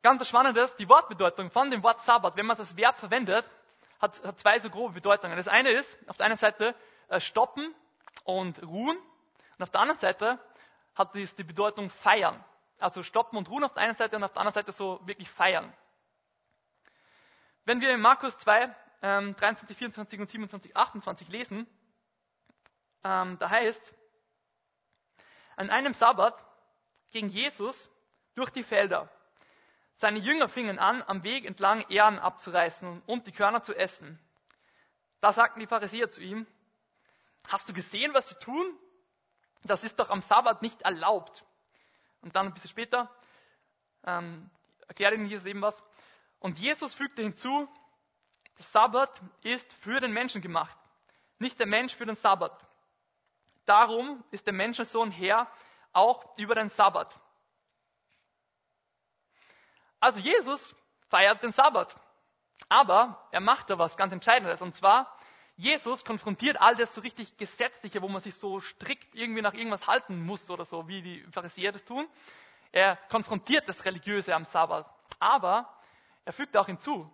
Ganz spannend ist, die Wortbedeutung von dem Wort Sabbat, wenn man das Verb verwendet, hat, hat zwei so grobe Bedeutungen. Das eine ist, auf der einen Seite äh, stoppen und ruhen und auf der anderen Seite hat dies die Bedeutung feiern. Also stoppen und ruhen auf der einen Seite und auf der anderen Seite so wirklich feiern. Wenn wir in Markus 2, ähm, 23, 24 und 27, 28 lesen, ähm, da heißt, an einem Sabbat ging Jesus durch die Felder. Seine Jünger fingen an, am Weg entlang Ehren abzureißen und die Körner zu essen. Da sagten die Pharisäer zu ihm, hast du gesehen, was sie tun? Das ist doch am Sabbat nicht erlaubt. Und dann ein bisschen später ähm, erklärt ihnen Jesus eben was. Und Jesus fügte hinzu, der Sabbat ist für den Menschen gemacht, nicht der Mensch für den Sabbat. Darum ist der Menschensohn Herr auch über den Sabbat. Also Jesus feiert den Sabbat. Aber er macht da was ganz Entscheidendes. Und zwar, Jesus konfrontiert all das so richtig Gesetzliche, wo man sich so strikt irgendwie nach irgendwas halten muss oder so, wie die Pharisäer das tun. Er konfrontiert das Religiöse am Sabbat. Aber er fügt auch hinzu,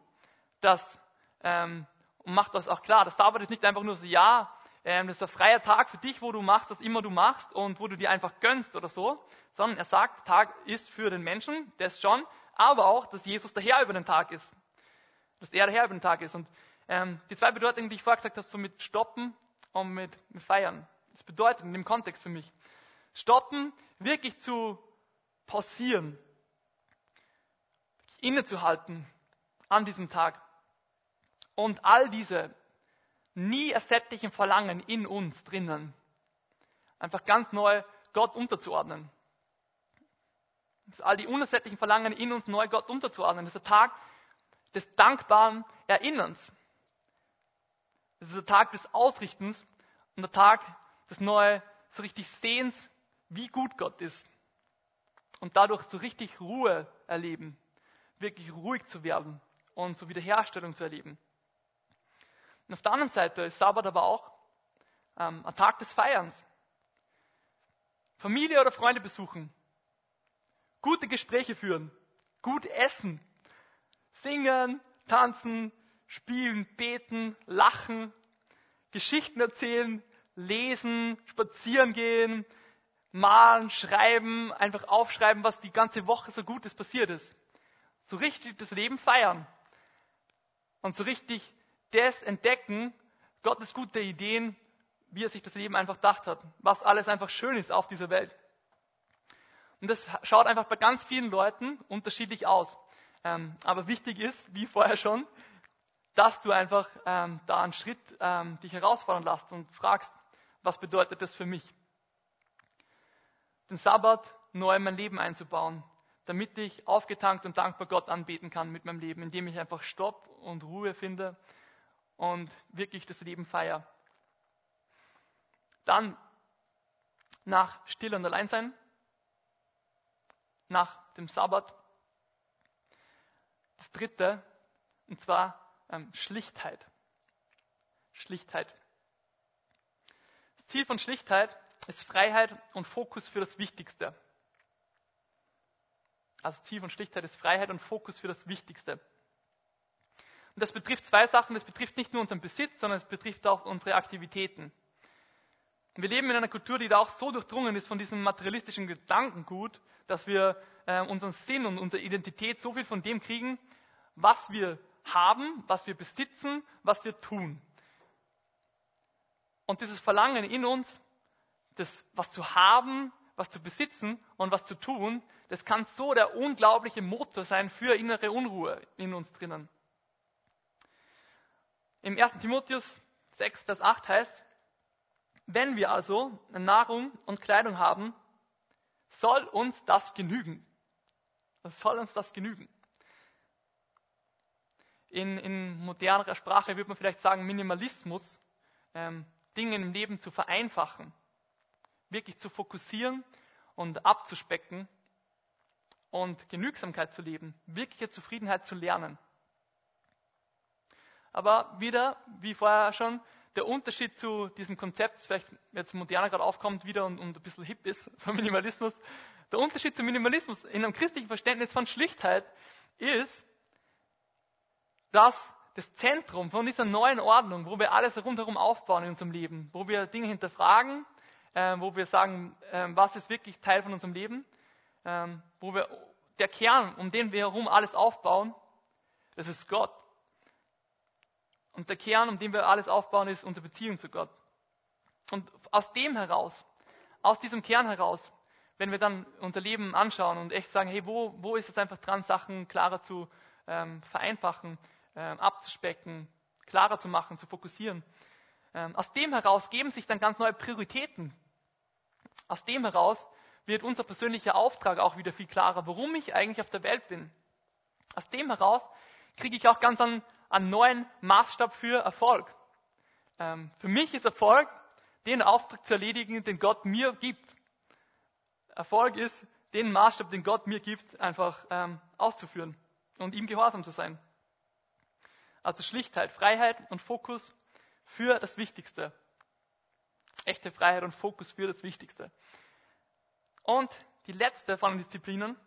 dass, ähm, und macht das auch klar, das Sabbat ist nicht einfach nur so, ja, ähm, das ist ein freier Tag für dich, wo du machst, was immer du machst und wo du dir einfach gönnst oder so, sondern er sagt, Tag ist für den Menschen, das schon, aber auch, dass Jesus der Herr über den Tag ist. Dass er der Herr über den Tag ist. Und ähm, die zwei Bedeutungen, die ich vorher gesagt habe, so mit Stoppen und mit, mit Feiern, das bedeutet in dem Kontext für mich, Stoppen, wirklich zu pausieren, innezuhalten an diesem Tag und all diese nie ersättlichen Verlangen in uns drinnen einfach ganz neu Gott unterzuordnen. All die unersättlichen Verlangen in uns neu Gott unterzuordnen. Das ist der Tag des dankbaren Erinnerns. Das ist der Tag des Ausrichtens und der Tag des neu so richtig Sehens, wie gut Gott ist. Und dadurch so richtig Ruhe erleben, wirklich ruhig zu werden und so Wiederherstellung zu erleben. Und auf der anderen Seite ist Sabbat aber auch ähm, ein Tag des Feierns. Familie oder Freunde besuchen, gute Gespräche führen, gut essen, singen, tanzen, spielen, beten, lachen, Geschichten erzählen, lesen, spazieren gehen, malen, schreiben, einfach aufschreiben, was die ganze Woche so Gutes passiert ist. So richtig das Leben feiern. Und so richtig das entdecken, Gottes gute Ideen, wie er sich das Leben einfach gedacht hat, was alles einfach schön ist auf dieser Welt. Und das schaut einfach bei ganz vielen Leuten unterschiedlich aus. Ähm, aber wichtig ist, wie vorher schon, dass du einfach ähm, da einen Schritt ähm, dich herausfordern lässt und fragst, was bedeutet das für mich? Den Sabbat neu in mein Leben einzubauen, damit ich aufgetankt und dankbar Gott anbeten kann mit meinem Leben, indem ich einfach Stopp und Ruhe finde und wirklich das Leben feiere. Dann nach Still und Alleinsein nach dem Sabbat. Das dritte, und zwar ähm, Schlichtheit. Schlichtheit. Das Ziel von Schlichtheit ist Freiheit und Fokus für das Wichtigste. Also Ziel von Schlichtheit ist Freiheit und Fokus für das Wichtigste. Und das betrifft zwei Sachen. Das betrifft nicht nur unseren Besitz, sondern es betrifft auch unsere Aktivitäten. Wir leben in einer Kultur, die da auch so durchdrungen ist von diesem materialistischen Gedankengut, dass wir äh, unseren Sinn und unsere Identität so viel von dem kriegen, was wir haben, was wir besitzen, was wir tun. Und dieses Verlangen in uns, das was zu haben, was zu besitzen und was zu tun, das kann so der unglaubliche Motor sein für innere Unruhe in uns drinnen. Im 1. Timotheus 6, Vers 8 heißt, wenn wir also Nahrung und Kleidung haben, soll uns das genügen. soll uns das genügen. In, in modernerer Sprache würde man vielleicht sagen Minimalismus, ähm, Dinge im Leben zu vereinfachen, wirklich zu fokussieren und abzuspecken und Genügsamkeit zu leben, wirkliche Zufriedenheit zu lernen. Aber wieder, wie vorher schon, der Unterschied zu diesem Konzept, das vielleicht jetzt moderner gerade aufkommt wieder und, und ein bisschen hip ist, so Minimalismus, der Unterschied zum Minimalismus in einem christlichen Verständnis von Schlichtheit ist, dass das Zentrum von dieser neuen Ordnung, wo wir alles rundherum aufbauen in unserem Leben, wo wir Dinge hinterfragen, äh, wo wir sagen, äh, was ist wirklich Teil von unserem Leben, äh, wo wir der Kern, um den wir herum alles aufbauen, das ist Gott. Und der Kern, um den wir alles aufbauen, ist unsere Beziehung zu Gott. Und aus dem heraus, aus diesem Kern heraus, wenn wir dann unser Leben anschauen und echt sagen, hey, wo, wo ist es einfach dran, Sachen klarer zu ähm, vereinfachen, ähm, abzuspecken, klarer zu machen, zu fokussieren. Ähm, aus dem heraus geben sich dann ganz neue Prioritäten. Aus dem heraus wird unser persönlicher Auftrag auch wieder viel klarer, warum ich eigentlich auf der Welt bin. Aus dem heraus kriege ich auch ganz einen, einen neuen Maßstab für Erfolg. Ähm, für mich ist Erfolg, den Auftrag zu erledigen, den Gott mir gibt. Erfolg ist, den Maßstab, den Gott mir gibt, einfach ähm, auszuführen und ihm gehorsam zu sein. Also Schlichtheit, Freiheit und Fokus für das Wichtigste. Echte Freiheit und Fokus für das Wichtigste. Und die letzte von den Disziplinen,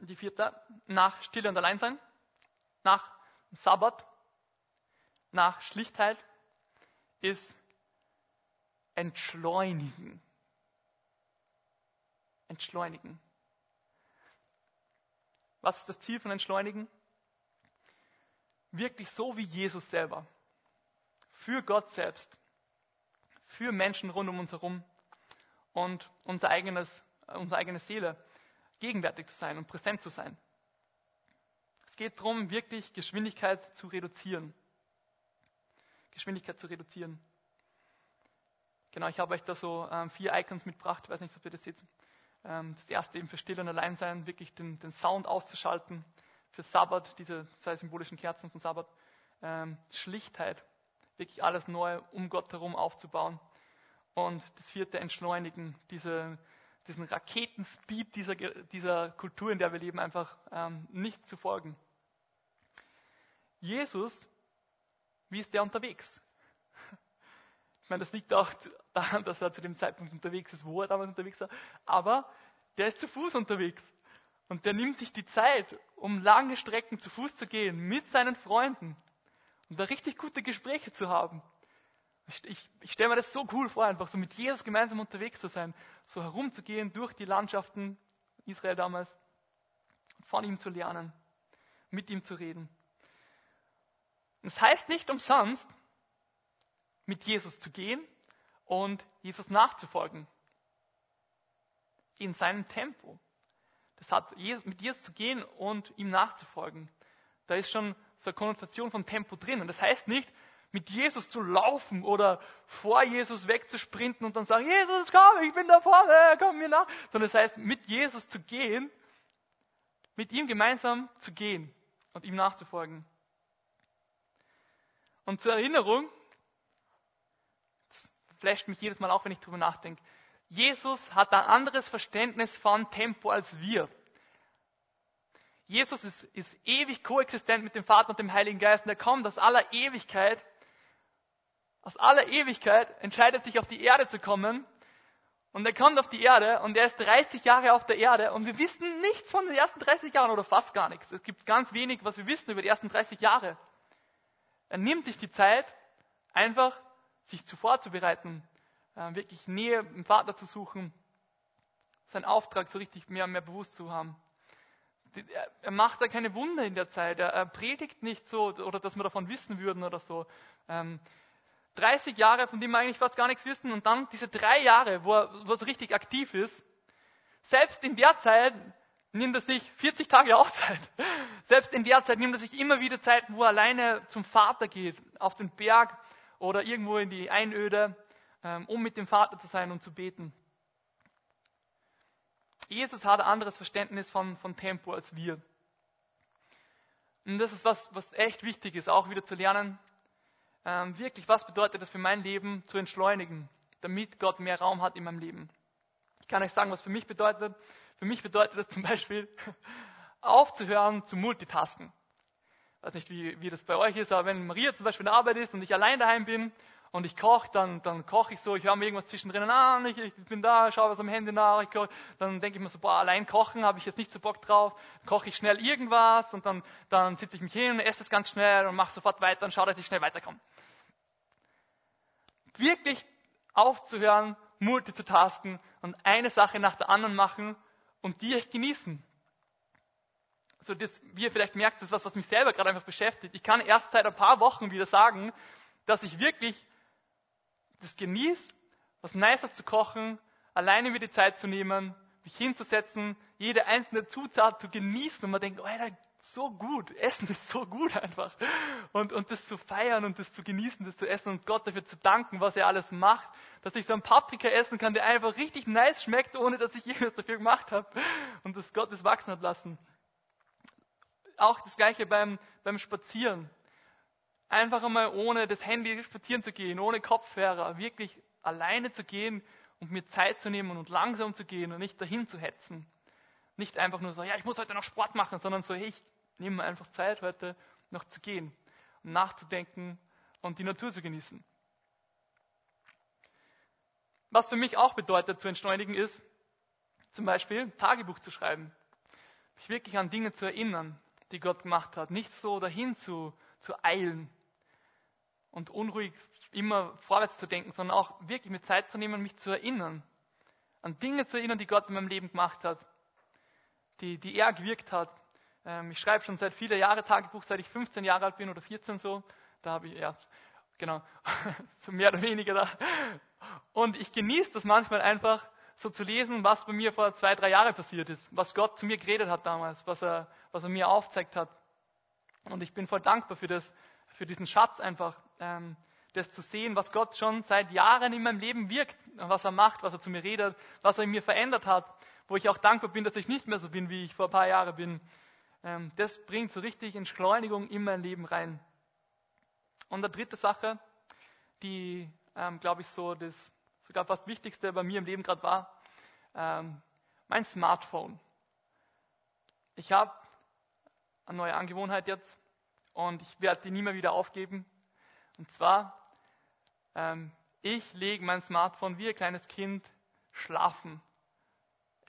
die vierte, nach Stille und Alleinsein, nach Sabbat, nach Schlichtheit, ist Entschleunigen. Entschleunigen. Was ist das Ziel von Entschleunigen? Wirklich so wie Jesus selber. Für Gott selbst. Für Menschen rund um uns herum. Und unser eigenes unsere eigene Seele gegenwärtig zu sein und präsent zu sein. Es geht darum, wirklich Geschwindigkeit zu reduzieren. Geschwindigkeit zu reduzieren. Genau, ich habe euch da so ähm, vier Icons mitgebracht, ich weiß nicht, ob ihr das seht. Ähm, das erste eben für Still und Alleinsein, wirklich den, den Sound auszuschalten. Für Sabbat, diese zwei symbolischen Kerzen von Sabbat. Ähm, Schlichtheit, wirklich alles neu um Gott herum aufzubauen. Und das vierte, Entschleunigen, diese diesen Raketenspeed dieser, dieser Kultur, in der wir leben, einfach ähm, nicht zu folgen. Jesus, wie ist der unterwegs? Ich meine, das liegt auch daran, dass er zu dem Zeitpunkt unterwegs ist, wo er damals unterwegs war, aber der ist zu Fuß unterwegs. Und der nimmt sich die Zeit, um lange Strecken zu Fuß zu gehen, mit seinen Freunden und da richtig gute Gespräche zu haben. Ich, ich, ich stelle mir das so cool vor, einfach so mit Jesus gemeinsam unterwegs zu sein, so herumzugehen durch die Landschaften Israel damals, von ihm zu lernen, mit ihm zu reden. Es heißt nicht umsonst, mit Jesus zu gehen und Jesus nachzufolgen. In seinem Tempo. Das hat mit Jesus zu gehen und ihm nachzufolgen. Da ist schon so eine Konnotation von Tempo drin. Und das heißt nicht, mit Jesus zu laufen oder vor Jesus wegzusprinten und dann sagen, Jesus, komm, ich bin da vorne, komm mir nach. Sondern es das heißt, mit Jesus zu gehen, mit ihm gemeinsam zu gehen und ihm nachzufolgen. Und zur Erinnerung, das flasht mich jedes Mal auch, wenn ich darüber nachdenke, Jesus hat ein anderes Verständnis von Tempo als wir. Jesus ist, ist, ewig koexistent mit dem Vater und dem Heiligen Geist und er kommt aus aller Ewigkeit aus aller Ewigkeit entscheidet sich auf die Erde zu kommen. Und er kommt auf die Erde und er ist 30 Jahre auf der Erde und wir wissen nichts von den ersten 30 Jahren oder fast gar nichts. Es gibt ganz wenig, was wir wissen über die ersten 30 Jahre. Er nimmt sich die Zeit, einfach sich zu vorzubereiten, äh, wirklich Nähe im Vater zu suchen, seinen Auftrag so richtig mehr und mehr bewusst zu haben. Er macht da keine Wunder in der Zeit, er predigt nicht so, oder dass wir davon wissen würden oder so. Ähm, 30 Jahre, von denen wir eigentlich fast gar nichts wissen, und dann diese drei Jahre, wo er, wo er so richtig aktiv ist, selbst in der Zeit nimmt er sich 40 Tage Auszeit. Selbst in der Zeit nimmt er sich immer wieder Zeiten, wo er alleine zum Vater geht, auf den Berg oder irgendwo in die Einöde, ähm, um mit dem Vater zu sein und zu beten. Jesus hat ein anderes Verständnis von, von Tempo als wir. Und das ist was, was echt wichtig ist, auch wieder zu lernen. Ähm, wirklich, was bedeutet das für mein Leben zu entschleunigen, damit Gott mehr Raum hat in meinem Leben? Ich kann euch sagen, was für mich bedeutet. Für mich bedeutet das zum Beispiel, aufzuhören zu multitasken. Ich weiß nicht, wie, wie das bei euch ist, aber wenn Maria zum Beispiel in der Arbeit ist und ich allein daheim bin und ich koche, dann, dann koche ich so, ich höre mir irgendwas zwischendrin an, ich, ich bin da, schaue was am Handy nach, ich koche, dann denke ich mir so, boah, allein kochen habe ich jetzt nicht so Bock drauf, koche ich schnell irgendwas und dann, dann sitze ich mich hin und esse es ganz schnell und mache sofort weiter und schaue, dass ich schnell weiterkomme. Wirklich aufzuhören, multitasken und eine Sache nach der anderen machen und die echt genießen. So das, wie ihr vielleicht merkt, das ist was, was mich selber gerade einfach beschäftigt. Ich kann erst seit ein paar Wochen wieder sagen, dass ich wirklich das genieße, was Nices zu kochen, alleine mir die Zeit zu nehmen, mich hinzusetzen, jede einzelne Zutat zu genießen und man denkt, oh, Alter, so gut, Essen ist so gut einfach. Und, und das zu feiern und das zu genießen, das zu essen und Gott dafür zu danken, was er alles macht, dass ich so einen Paprika essen kann, der einfach richtig nice schmeckt, ohne dass ich irgendwas dafür gemacht habe und dass Gott es wachsen hat lassen. Auch das gleiche beim, beim Spazieren. Einfach einmal ohne das Handy spazieren zu gehen, ohne Kopfhörer, wirklich alleine zu gehen und mir Zeit zu nehmen und langsam zu gehen und nicht dahin zu hetzen. Nicht einfach nur so, ja, ich muss heute noch Sport machen, sondern so, hey, ich nehme mir einfach Zeit, heute noch zu gehen und nachzudenken und die Natur zu genießen. Was für mich auch bedeutet, zu entschleunigen ist, zum Beispiel Tagebuch zu schreiben. Mich wirklich an Dinge zu erinnern, die Gott gemacht hat. Nicht so dahin zu, zu eilen und unruhig immer vorwärts zu denken, sondern auch wirklich mit Zeit zu nehmen, mich zu erinnern. An Dinge zu erinnern, die Gott in meinem Leben gemacht hat die, die er gewirkt hat. Ähm, ich schreibe schon seit vielen Jahren Tagebuch, seit ich 15 Jahre alt bin oder 14 so. Da habe ich, ja, genau, so mehr oder weniger da. Und ich genieße das manchmal einfach, so zu lesen, was bei mir vor zwei, drei Jahren passiert ist, was Gott zu mir geredet hat damals, was er, was er mir aufzeigt hat. Und ich bin voll dankbar für das, für diesen Schatz einfach, ähm, das zu sehen, was Gott schon seit Jahren in meinem Leben wirkt, was er macht, was er zu mir redet, was er in mir verändert hat wo ich auch dankbar bin, dass ich nicht mehr so bin, wie ich vor ein paar Jahren bin. Ähm, das bringt so richtig Entschleunigung in mein Leben rein. Und eine dritte Sache, die, ähm, glaube ich, so das sogar fast Wichtigste bei mir im Leben gerade war, ähm, mein Smartphone. Ich habe eine neue Angewohnheit jetzt und ich werde die nie mehr wieder aufgeben. Und zwar, ich lege mein Smartphone wie ein kleines Kind schlafen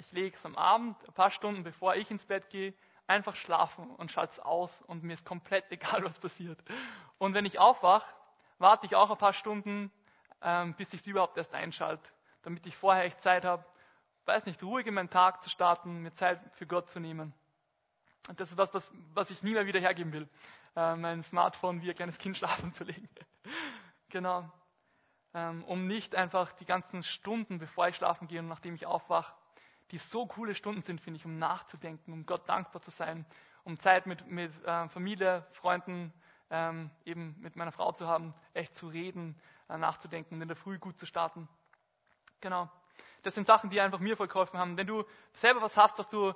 ich lege es am Abend, ein paar Stunden bevor ich ins Bett gehe, einfach schlafen und schalte es aus und mir ist komplett egal, was passiert. Und wenn ich aufwache, warte ich auch ein paar Stunden, ähm, bis ich es überhaupt erst einschalte, damit ich vorher echt Zeit habe, weiß nicht, ruhig in meinen Tag zu starten, mir Zeit für Gott zu nehmen. Und das ist was, was, was ich nie mehr wieder hergeben will, äh, mein Smartphone wie ein kleines Kind schlafen zu legen. genau. Ähm, um nicht einfach die ganzen Stunden, bevor ich schlafen gehe und nachdem ich aufwache, die so coole Stunden sind, finde ich, um nachzudenken, um Gott dankbar zu sein, um Zeit mit, mit äh, Familie, Freunden, ähm, eben mit meiner Frau zu haben, echt zu reden, äh, nachzudenken und in der Früh gut zu starten. Genau. Das sind Sachen, die einfach mir voll geholfen haben. Wenn du selber was hast, was du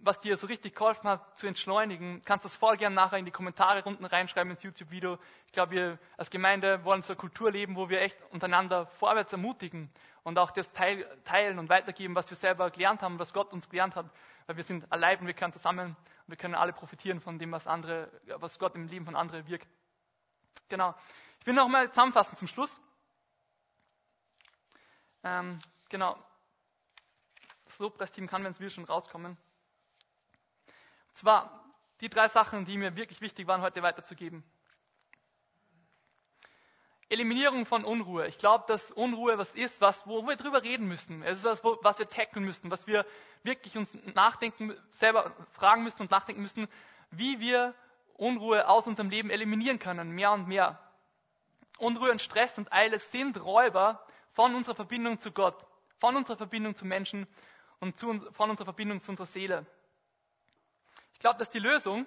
was dir so richtig geholfen hat zu entschleunigen, kannst du das voll gerne nachher in die Kommentare unten reinschreiben ins YouTube-Video. Ich glaube, wir als Gemeinde wollen so eine Kultur leben, wo wir echt untereinander vorwärts ermutigen und auch das teilen und weitergeben, was wir selber gelernt haben, was Gott uns gelernt hat. Weil wir sind allein und wir können zusammen und wir können alle profitieren von dem, was andere, was Gott im Leben von anderen wirkt. Genau. Ich will noch mal zusammenfassen zum Schluss. Ähm, genau. Das Lobpreisteam kann, wenn es will, schon rauskommen zwar die drei Sachen, die mir wirklich wichtig waren, heute weiterzugeben. Eliminierung von Unruhe. Ich glaube, dass Unruhe was ist, was, wo wir drüber reden müssen. Es ist was, wo, was wir tackeln müssen, was wir wirklich uns nachdenken, selber fragen müssen und nachdenken müssen, wie wir Unruhe aus unserem Leben eliminieren können, mehr und mehr. Unruhe und Stress und Eile sind Räuber von unserer Verbindung zu Gott, von unserer Verbindung zu Menschen und zu, von unserer Verbindung zu unserer Seele. Ich glaube, dass die Lösung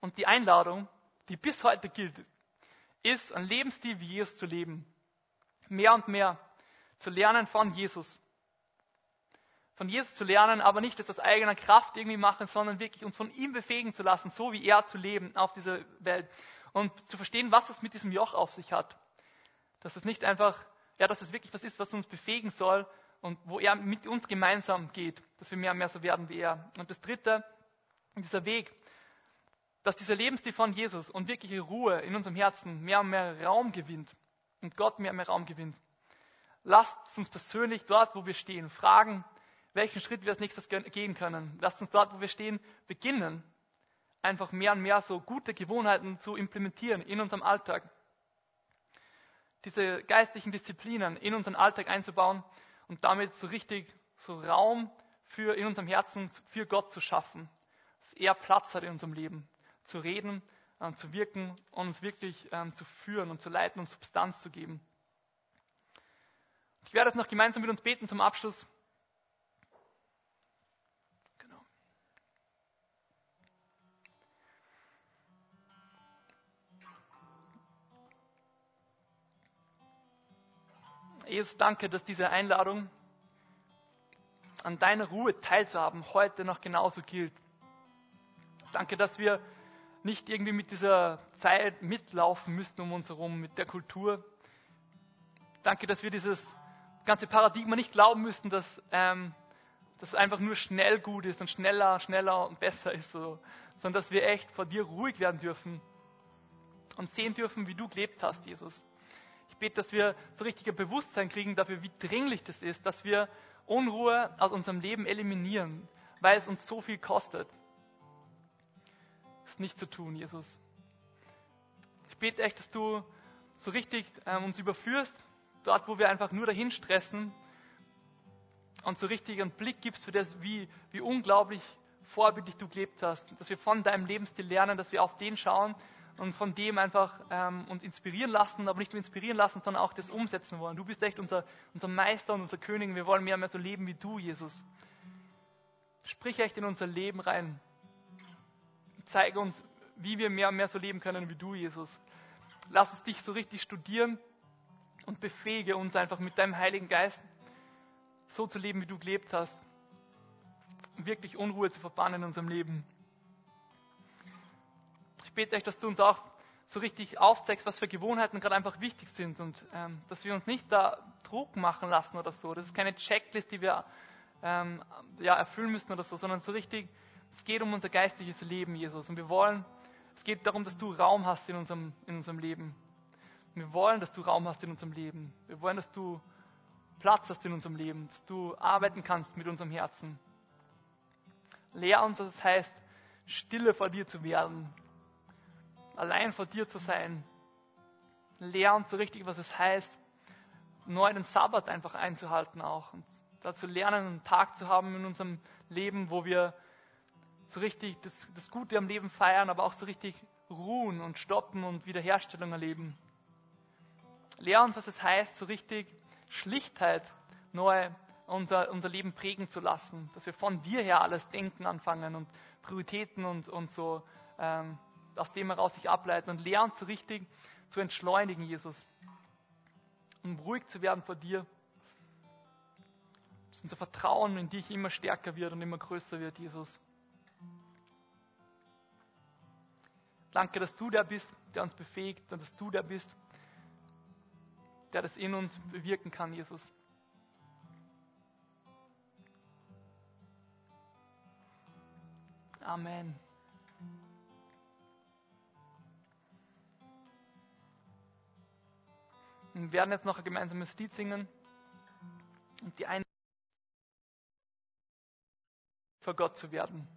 und die Einladung, die bis heute gilt, ist, ein Lebensstil wie Jesus zu leben. Mehr und mehr zu lernen von Jesus. Von Jesus zu lernen, aber nicht das aus eigener Kraft irgendwie machen, sondern wirklich uns von ihm befähigen zu lassen, so wie er zu leben auf dieser Welt. Und zu verstehen, was es mit diesem Joch auf sich hat. Dass es nicht einfach, ja, dass es wirklich was ist, was uns befähigen soll und wo er mit uns gemeinsam geht, dass wir mehr und mehr so werden wie er. Und das dritte, dieser Weg, dass dieser Lebensstil von Jesus und wirkliche Ruhe in unserem Herzen mehr und mehr Raum gewinnt und Gott mehr und mehr Raum gewinnt. Lasst uns persönlich dort, wo wir stehen, fragen, welchen Schritt wir als nächstes gehen können. Lasst uns dort, wo wir stehen, beginnen, einfach mehr und mehr so gute Gewohnheiten zu implementieren in unserem Alltag. Diese geistlichen Disziplinen in unseren Alltag einzubauen und damit so richtig so Raum für in unserem Herzen für Gott zu schaffen, dass er Platz hat in unserem Leben zu reden, äh, zu wirken und uns wirklich ähm, zu führen und zu leiten und Substanz zu geben. Ich werde jetzt noch gemeinsam mit uns beten zum Abschluss. Jesus, danke, dass diese Einladung an deiner Ruhe teilzuhaben heute noch genauso gilt. Danke, dass wir nicht irgendwie mit dieser Zeit mitlaufen müssten um uns herum, mit der Kultur. Danke, dass wir dieses ganze Paradigma nicht glauben müssten, dass ähm, das einfach nur schnell gut ist und schneller, schneller und besser ist, so, sondern dass wir echt vor dir ruhig werden dürfen und sehen dürfen, wie du gelebt hast, Jesus. Bete, dass wir so richtiger Bewusstsein kriegen dafür, wie dringlich das ist, dass wir Unruhe aus unserem Leben eliminieren, weil es uns so viel kostet es nicht zu tun, Jesus. Ich bete echt, dass du so richtig ähm, uns überführst, dort, wo wir einfach nur dahin stressen und so richtig einen Blick gibst für das, wie, wie unglaublich vorbildlich du gelebt hast. Dass wir von deinem Lebensstil lernen, dass wir auf den schauen und von dem einfach ähm, uns inspirieren lassen, aber nicht nur inspirieren lassen, sondern auch das umsetzen wollen. Du bist echt unser, unser Meister und unser König. Wir wollen mehr und mehr so leben wie du, Jesus. Sprich echt in unser Leben rein. Zeige uns, wie wir mehr und mehr so leben können wie du, Jesus. Lass uns dich so richtig studieren und befähige uns einfach mit deinem Heiligen Geist so zu leben, wie du gelebt hast. Wirklich Unruhe zu verbannen in unserem Leben. Ich bete euch, dass du uns auch so richtig aufzeigst, was für Gewohnheiten gerade einfach wichtig sind und ähm, dass wir uns nicht da Druck machen lassen oder so. Das ist keine Checklist, die wir ähm, ja, erfüllen müssen oder so, sondern so richtig es geht um unser geistliches Leben, Jesus. Und wir wollen, es geht darum, dass du Raum hast in unserem, in unserem Leben. Wir wollen, dass du Raum hast in unserem Leben. Wir wollen, dass du Platz hast in unserem Leben, dass du arbeiten kannst mit unserem Herzen. Lehr uns, was es heißt, stille vor dir zu werden, allein vor dir zu sein. Uns so richtig, was es heißt, neu den Sabbat einfach einzuhalten auch und dazu lernen, einen Tag zu haben in unserem Leben, wo wir so richtig das, das Gute am Leben feiern, aber auch so richtig ruhen und stoppen und Wiederherstellung erleben. Lehr uns, was es heißt, so richtig Schlichtheit neu unser, unser Leben prägen zu lassen, dass wir von dir her alles denken anfangen und Prioritäten und, und so ähm, aus dem heraus sich ableiten und uns so richtig zu entschleunigen, Jesus, um ruhig zu werden vor dir, dass unser Vertrauen in dich immer stärker wird und immer größer wird, Jesus. Danke, dass du der bist, der uns befähigt und dass du der bist, der das in uns bewirken kann, Jesus. Amen. Wir werden jetzt noch ein gemeinsames Lied singen und die eine vor Gott zu werden.